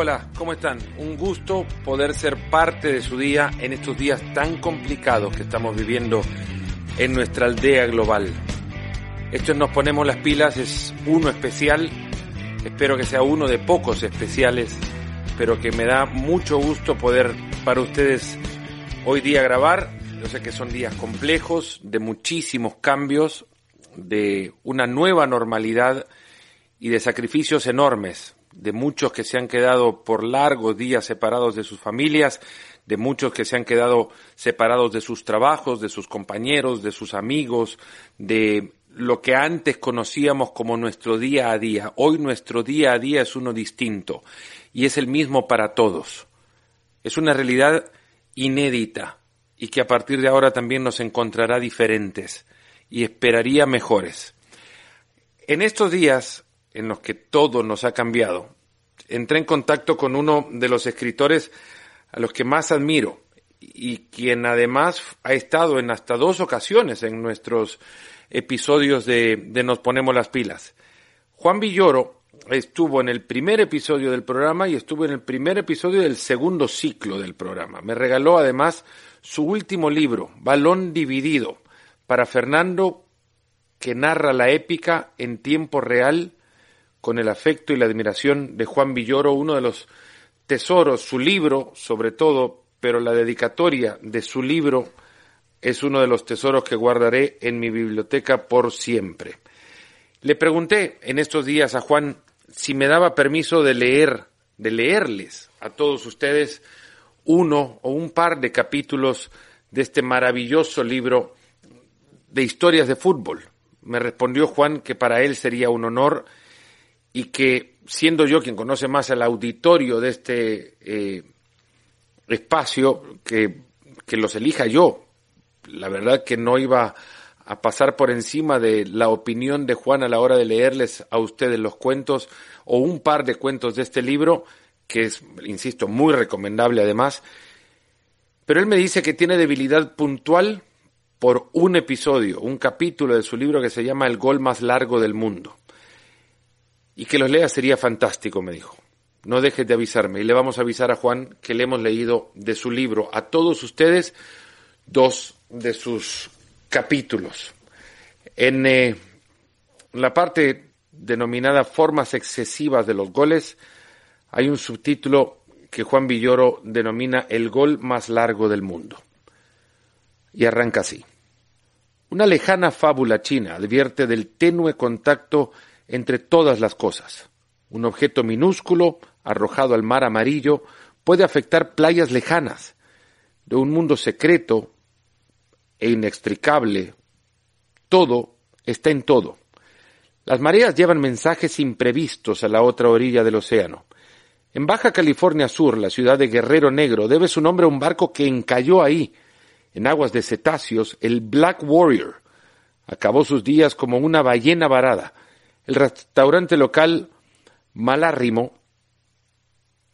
hola, ¿cómo están? Un gusto poder ser parte de su día en estos días tan complicados que estamos viviendo en nuestra aldea global. Esto Nos Ponemos las Pilas es uno especial, espero que sea uno de pocos especiales, pero que me da mucho gusto poder para ustedes hoy día grabar. Yo sé que son días complejos, de muchísimos cambios, de una nueva normalidad y de sacrificios enormes de muchos que se han quedado por largos días separados de sus familias, de muchos que se han quedado separados de sus trabajos, de sus compañeros, de sus amigos, de lo que antes conocíamos como nuestro día a día. Hoy nuestro día a día es uno distinto y es el mismo para todos. Es una realidad inédita y que a partir de ahora también nos encontrará diferentes y esperaría mejores. En estos días en los que todo nos ha cambiado, entré en contacto con uno de los escritores a los que más admiro y quien además ha estado en hasta dos ocasiones en nuestros episodios de, Nos Ponemos las Pilas. Juan Villoro estuvo en el primer episodio del programa y estuvo en el primer episodio del segundo ciclo del programa. Me regaló además su último libro, Balón Dividido, para Fernando, que narra la épica en tiempo real con el afecto y la admiración de Juan Villoro, uno de los tesoros, su libro sobre todo, pero la dedicatoria de su libro es uno de los tesoros que guardaré en mi biblioteca por siempre. Le pregunté en estos días a Juan si me daba permiso de leer, de leerles a todos ustedes uno o un par de capítulos de este maravilloso libro de historias de fútbol. Me respondió Juan que para él sería un honor y que siendo yo quien conoce más al auditorio de este eh, espacio, que, que los elija yo. La verdad que no iba a pasar por encima de la opinión de Juan a la hora de leerles a ustedes los cuentos o un par de cuentos de este libro, que es, insisto, muy recomendable además. Pero él me dice que tiene debilidad puntual por un episodio, un capítulo de su libro que se llama El gol más largo del mundo y que los lea sería fantástico, me dijo. No dejes de avisarme y le vamos a avisar a Juan que le hemos leído de su libro a todos ustedes dos de sus capítulos. En eh, la parte denominada formas excesivas de los goles hay un subtítulo que Juan Villoro denomina el gol más largo del mundo. Y arranca así. Una lejana fábula china advierte del tenue contacto entre todas las cosas. Un objeto minúsculo, arrojado al mar amarillo, puede afectar playas lejanas, de un mundo secreto e inextricable. Todo está en todo. Las mareas llevan mensajes imprevistos a la otra orilla del océano. En Baja California Sur, la ciudad de Guerrero Negro debe su nombre a un barco que encalló ahí, en aguas de cetáceos, el Black Warrior. Acabó sus días como una ballena varada, el restaurante local Malárrimo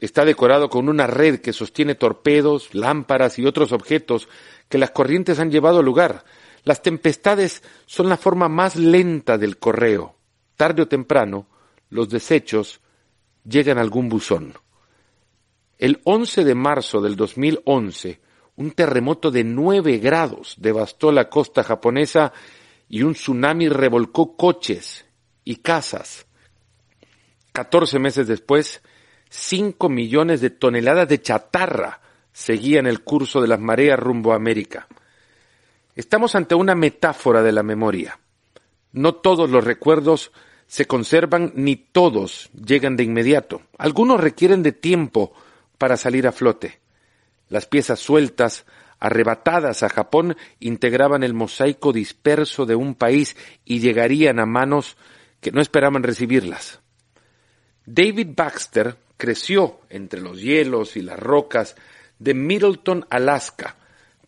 está decorado con una red que sostiene torpedos, lámparas y otros objetos que las corrientes han llevado al lugar. Las tempestades son la forma más lenta del correo. Tarde o temprano, los desechos llegan a algún buzón. El 11 de marzo del 2011, un terremoto de nueve grados devastó la costa japonesa y un tsunami revolcó coches, y casas. Catorce meses después, cinco millones de toneladas de chatarra seguían el curso de las mareas rumbo a América. Estamos ante una metáfora de la memoria. No todos los recuerdos se conservan ni todos llegan de inmediato. Algunos requieren de tiempo para salir a flote. Las piezas sueltas, arrebatadas a Japón, integraban el mosaico disperso de un país y llegarían a manos que no esperaban recibirlas. David Baxter creció entre los hielos y las rocas de Middleton, Alaska.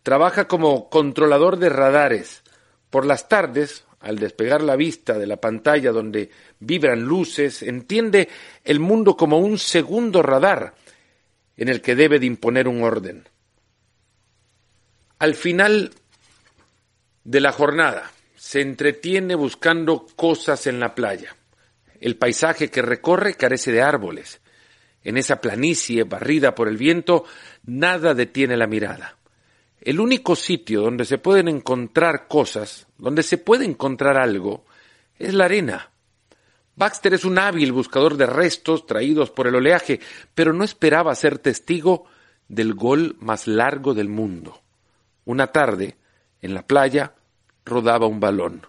Trabaja como controlador de radares. Por las tardes, al despegar la vista de la pantalla donde vibran luces, entiende el mundo como un segundo radar en el que debe de imponer un orden. Al final de la jornada, se entretiene buscando cosas en la playa. El paisaje que recorre carece de árboles. En esa planicie barrida por el viento, nada detiene la mirada. El único sitio donde se pueden encontrar cosas, donde se puede encontrar algo, es la arena. Baxter es un hábil buscador de restos traídos por el oleaje, pero no esperaba ser testigo del gol más largo del mundo. Una tarde, en la playa, rodaba un balón.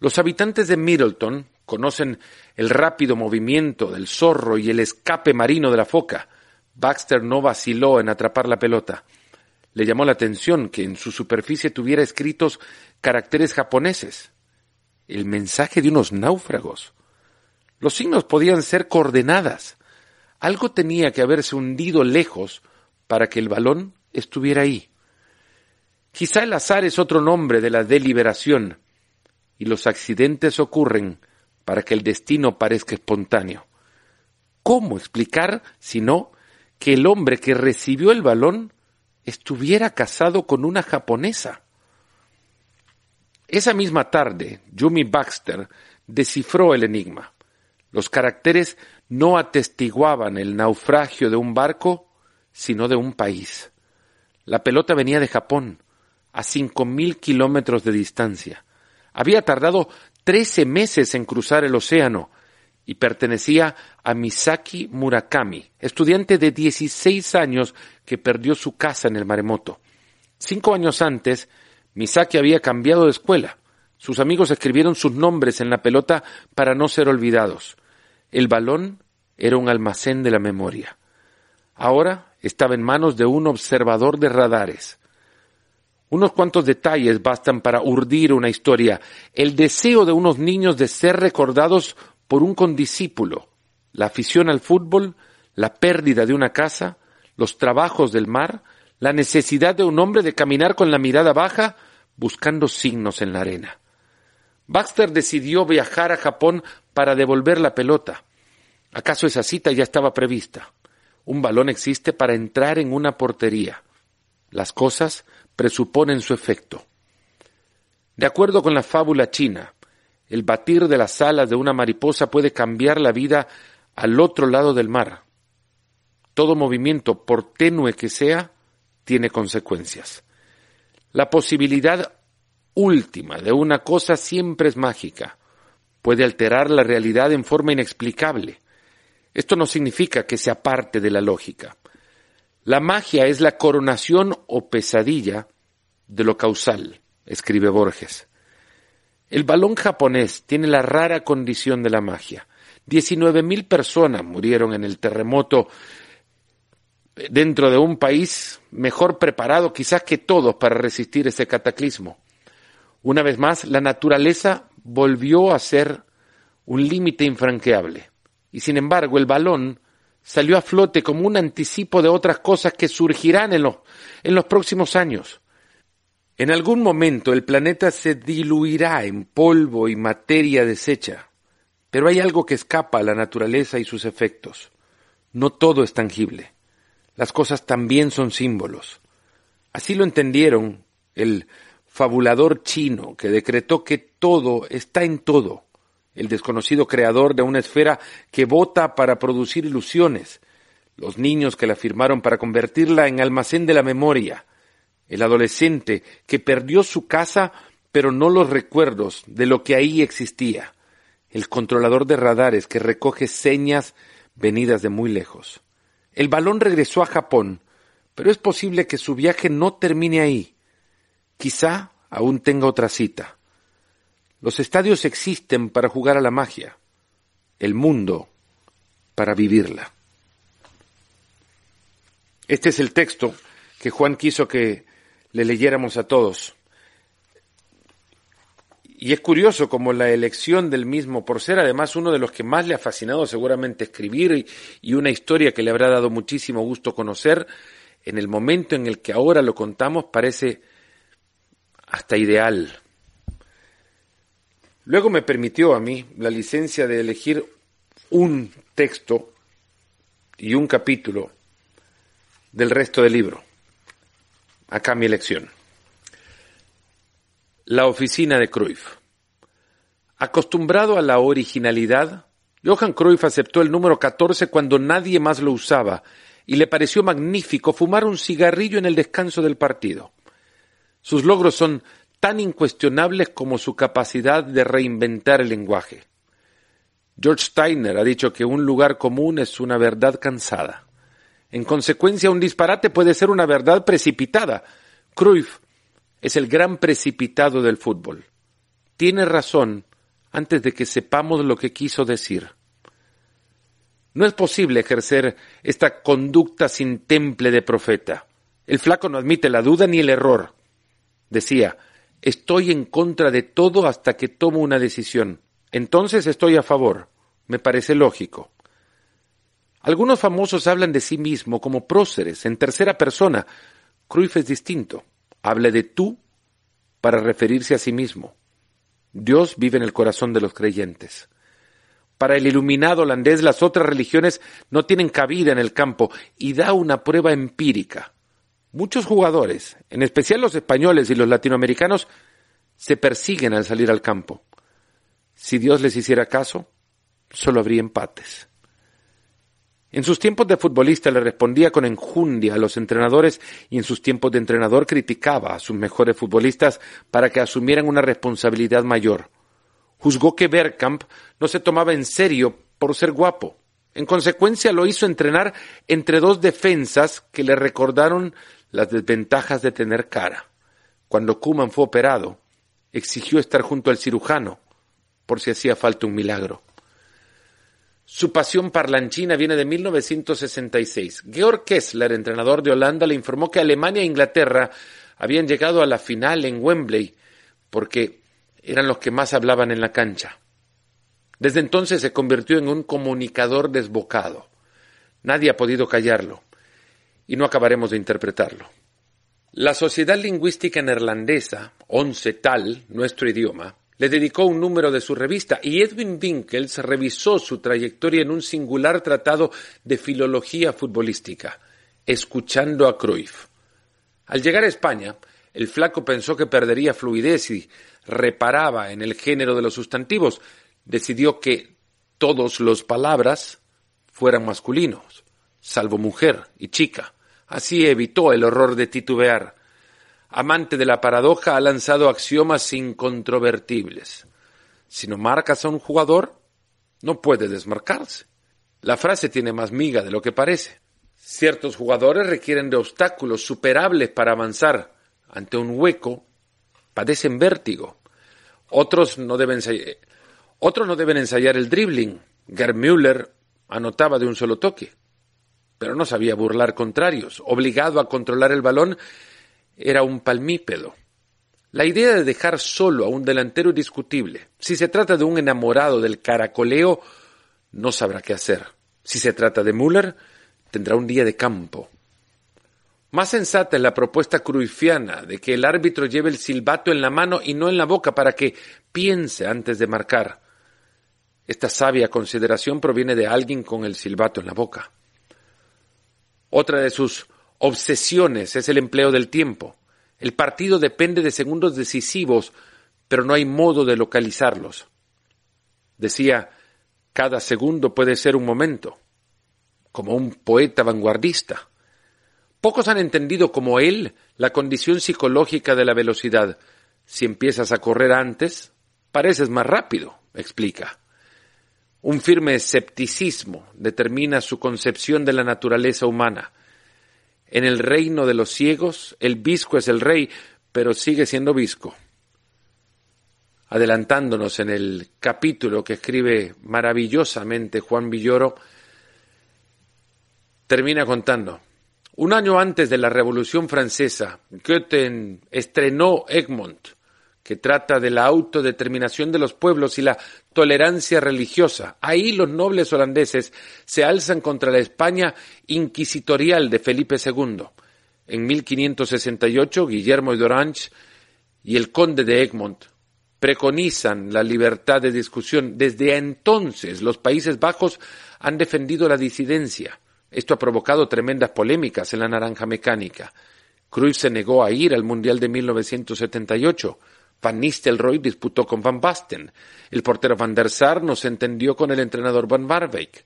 Los habitantes de Middleton conocen el rápido movimiento del zorro y el escape marino de la foca. Baxter no vaciló en atrapar la pelota. Le llamó la atención que en su superficie tuviera escritos caracteres japoneses el mensaje de unos náufragos. Los signos podían ser coordenadas. Algo tenía que haberse hundido lejos para que el balón estuviera ahí. Quizá el azar es otro nombre de la deliberación, y los accidentes ocurren para que el destino parezca espontáneo. ¿Cómo explicar, si no, que el hombre que recibió el balón estuviera casado con una japonesa? Esa misma tarde, Yumi Baxter descifró el enigma. Los caracteres no atestiguaban el naufragio de un barco, sino de un país. La pelota venía de Japón, a cinco mil kilómetros de distancia. Había tardado trece meses en cruzar el océano y pertenecía a Misaki Murakami, estudiante de 16 años que perdió su casa en el maremoto. Cinco años antes, Misaki había cambiado de escuela. Sus amigos escribieron sus nombres en la pelota para no ser olvidados. El balón era un almacén de la memoria. Ahora estaba en manos de un observador de radares. Unos cuantos detalles bastan para urdir una historia. El deseo de unos niños de ser recordados por un condiscípulo, la afición al fútbol, la pérdida de una casa, los trabajos del mar, la necesidad de un hombre de caminar con la mirada baja buscando signos en la arena. Baxter decidió viajar a Japón para devolver la pelota. ¿Acaso esa cita ya estaba prevista? Un balón existe para entrar en una portería. Las cosas presuponen su efecto. De acuerdo con la fábula china, el batir de las alas de una mariposa puede cambiar la vida al otro lado del mar. Todo movimiento, por tenue que sea, tiene consecuencias. La posibilidad última de una cosa siempre es mágica. Puede alterar la realidad en forma inexplicable. Esto no significa que sea parte de la lógica. La magia es la coronación o pesadilla de lo causal, escribe Borges. El balón japonés tiene la rara condición de la magia. Diecinueve mil personas murieron en el terremoto dentro de un país mejor preparado quizás que todos para resistir ese cataclismo. Una vez más, la naturaleza volvió a ser un límite infranqueable. Y sin embargo, el balón salió a flote como un anticipo de otras cosas que surgirán en los, en los próximos años. En algún momento el planeta se diluirá en polvo y materia deshecha, pero hay algo que escapa a la naturaleza y sus efectos. No todo es tangible las cosas también son símbolos. Así lo entendieron el fabulador chino que decretó que todo está en todo, el desconocido creador de una esfera que vota para producir ilusiones, los niños que la firmaron para convertirla en almacén de la memoria, el adolescente que perdió su casa pero no los recuerdos de lo que ahí existía, el controlador de radares que recoge señas venidas de muy lejos. El balón regresó a Japón, pero es posible que su viaje no termine ahí. Quizá aún tenga otra cita. Los estadios existen para jugar a la magia, el mundo para vivirla. Este es el texto que Juan quiso que le leyéramos a todos. Y es curioso como la elección del mismo, por ser además uno de los que más le ha fascinado seguramente escribir y, una historia que le habrá dado muchísimo gusto conocer, en el momento en el que ahora lo contamos parece hasta ideal. Luego me permitió a mí la licencia de elegir un texto y un capítulo del resto del libro. Acá mi elección. La oficina de Cruyff. Acostumbrado a la originalidad, Johan Cruyff aceptó el número 14 cuando nadie más lo usaba y le pareció magnífico fumar un cigarrillo en el descanso del partido. Sus logros son tan incuestionables como su capacidad de reinventar el lenguaje. George Steiner ha dicho que un lugar común es una verdad cansada. En consecuencia, un disparate puede ser una verdad precipitada. Cruyff es el gran precipitado del fútbol. Tiene razón antes de que sepamos lo que quiso decir. No es posible ejercer esta conducta sin temple de profeta. El flaco no admite la duda ni el error. Decía, estoy en contra de todo hasta que tomo una decisión. Entonces estoy a favor. Me parece lógico. Algunos famosos hablan de sí mismo como próceres, en tercera persona. Cruyff es distinto. Habla de tú para referirse a sí mismo. Dios vive en el corazón de los creyentes. Para el iluminado holandés las otras religiones no tienen cabida en el campo y da una prueba empírica. Muchos jugadores, en especial los españoles y los latinoamericanos, se persiguen al salir al campo. Si Dios les hiciera caso, solo habría empates. En sus tiempos de futbolista le respondía con enjundia a los entrenadores y en sus tiempos de entrenador criticaba a sus mejores futbolistas para que asumieran una responsabilidad mayor juzgó que Bergkamp no se tomaba en serio por ser guapo. En consecuencia lo hizo entrenar entre dos defensas que le recordaron las desventajas de tener cara. Cuando Kuman fue operado, exigió estar junto al cirujano por si hacía falta un milagro. Su pasión parlanchina viene de 1966. Georg Kessler, entrenador de Holanda, le informó que Alemania e Inglaterra habían llegado a la final en Wembley porque eran los que más hablaban en la cancha. Desde entonces se convirtió en un comunicador desbocado. Nadie ha podido callarlo, y no acabaremos de interpretarlo. La Sociedad Lingüística Neerlandesa, Once Tal, nuestro idioma, le dedicó un número de su revista y Edwin Winkels revisó su trayectoria en un singular tratado de filología futbolística, escuchando a Cruyff. Al llegar a España, el flaco pensó que perdería fluidez y reparaba en el género de los sustantivos, decidió que todos los palabras fueran masculinos, salvo mujer y chica. Así evitó el horror de titubear. Amante de la paradoja, ha lanzado axiomas incontrovertibles. Si no marcas a un jugador, no puede desmarcarse. La frase tiene más miga de lo que parece. Ciertos jugadores requieren de obstáculos superables para avanzar. Ante un hueco, padecen vértigo. Otros no deben, otros no deben ensayar el dribbling. Gerd Müller anotaba de un solo toque, pero no sabía burlar contrarios. Obligado a controlar el balón, era un palmípedo. La idea de dejar solo a un delantero es discutible. Si se trata de un enamorado del caracoleo, no sabrá qué hacer. Si se trata de Müller, tendrá un día de campo. Más sensata es la propuesta cruifiana de que el árbitro lleve el silbato en la mano y no en la boca para que piense antes de marcar. Esta sabia consideración proviene de alguien con el silbato en la boca. Otra de sus obsesiones es el empleo del tiempo. El partido depende de segundos decisivos, pero no hay modo de localizarlos. Decía, cada segundo puede ser un momento, como un poeta vanguardista. Pocos han entendido como él la condición psicológica de la velocidad. Si empiezas a correr antes, pareces más rápido, explica. Un firme escepticismo determina su concepción de la naturaleza humana. En el reino de los ciegos, el visco es el rey, pero sigue siendo visco. Adelantándonos en el capítulo que escribe maravillosamente Juan Villoro, termina contando. Un año antes de la Revolución Francesa, Goethe estrenó Egmont, que trata de la autodeterminación de los pueblos y la tolerancia religiosa. Ahí los nobles holandeses se alzan contra la España inquisitorial de Felipe II. En 1568, Guillermo de Orange y el conde de Egmont preconizan la libertad de discusión. Desde entonces, los Países Bajos han defendido la disidencia. Esto ha provocado tremendas polémicas en la naranja mecánica. Cruyff se negó a ir al Mundial de 1978. Van Nistelrooy disputó con Van Basten. El portero Van der Sar no se entendió con el entrenador Van Marwijk.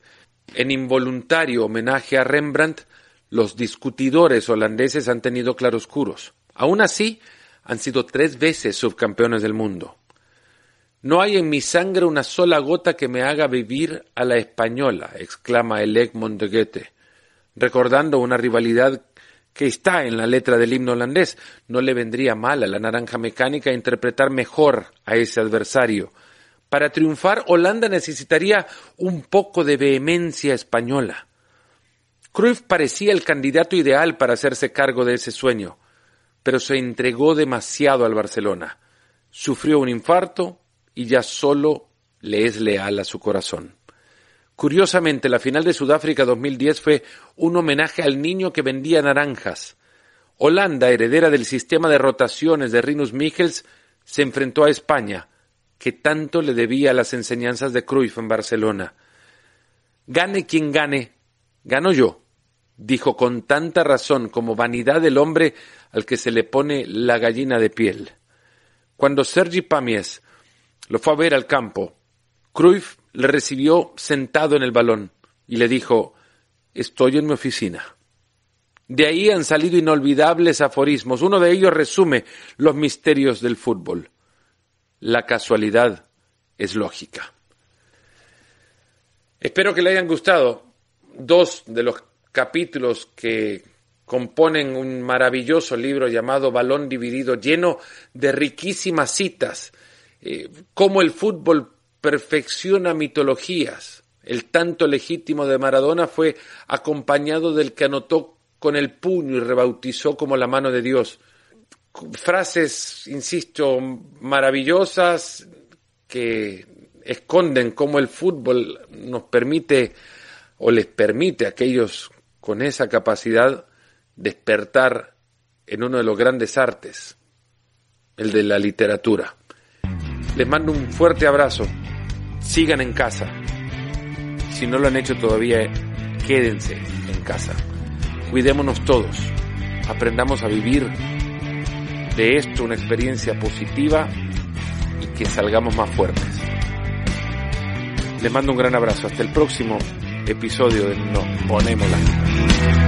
En involuntario homenaje a Rembrandt, los discutidores holandeses han tenido claroscuros. Aún así, han sido tres veces subcampeones del mundo. No hay en mi sangre una sola gota que me haga vivir a la española, exclama el Egmont de Goethe, recordando una rivalidad que está en la letra del himno holandés. No le vendría mal a la naranja mecánica interpretar mejor a ese adversario. Para triunfar, Holanda necesitaría un poco de vehemencia española. Cruyff parecía el candidato ideal para hacerse cargo de ese sueño, pero se entregó demasiado al Barcelona. Sufrió un infarto y ya solo le es leal a su corazón. Curiosamente, la final de Sudáfrica 2010 fue un homenaje al niño que vendía naranjas. Holanda, heredera del sistema de rotaciones de Rinus Michels, se enfrentó a España, que tanto le debía las enseñanzas de Cruyff en Barcelona. Gane quien gane, gano yo, dijo con tanta razón como vanidad del hombre al que se le pone la gallina de piel. Cuando Sergi Pamies lo fue a ver al campo, Cruyff le recibió sentado en el balón y le dijo, estoy en mi oficina. De ahí han salido inolvidables aforismos. Uno de ellos resume los misterios del fútbol. La casualidad es lógica. Espero que le hayan gustado dos de los capítulos que componen un maravilloso libro llamado Balón Dividido, lleno de riquísimas citas, eh, cómo el fútbol perfecciona mitologías. El tanto legítimo de Maradona fue acompañado del que anotó con el puño y rebautizó como la mano de Dios. Frases, insisto, maravillosas que esconden cómo el fútbol nos permite o les permite a aquellos con esa capacidad despertar en uno de los grandes artes, el de la literatura. Les mando un fuerte abrazo. Sigan en casa. Si no lo han hecho todavía, quédense en casa. Cuidémonos todos. Aprendamos a vivir de esto una experiencia positiva y que salgamos más fuertes. Les mando un gran abrazo. Hasta el próximo episodio de Nos Ponemos la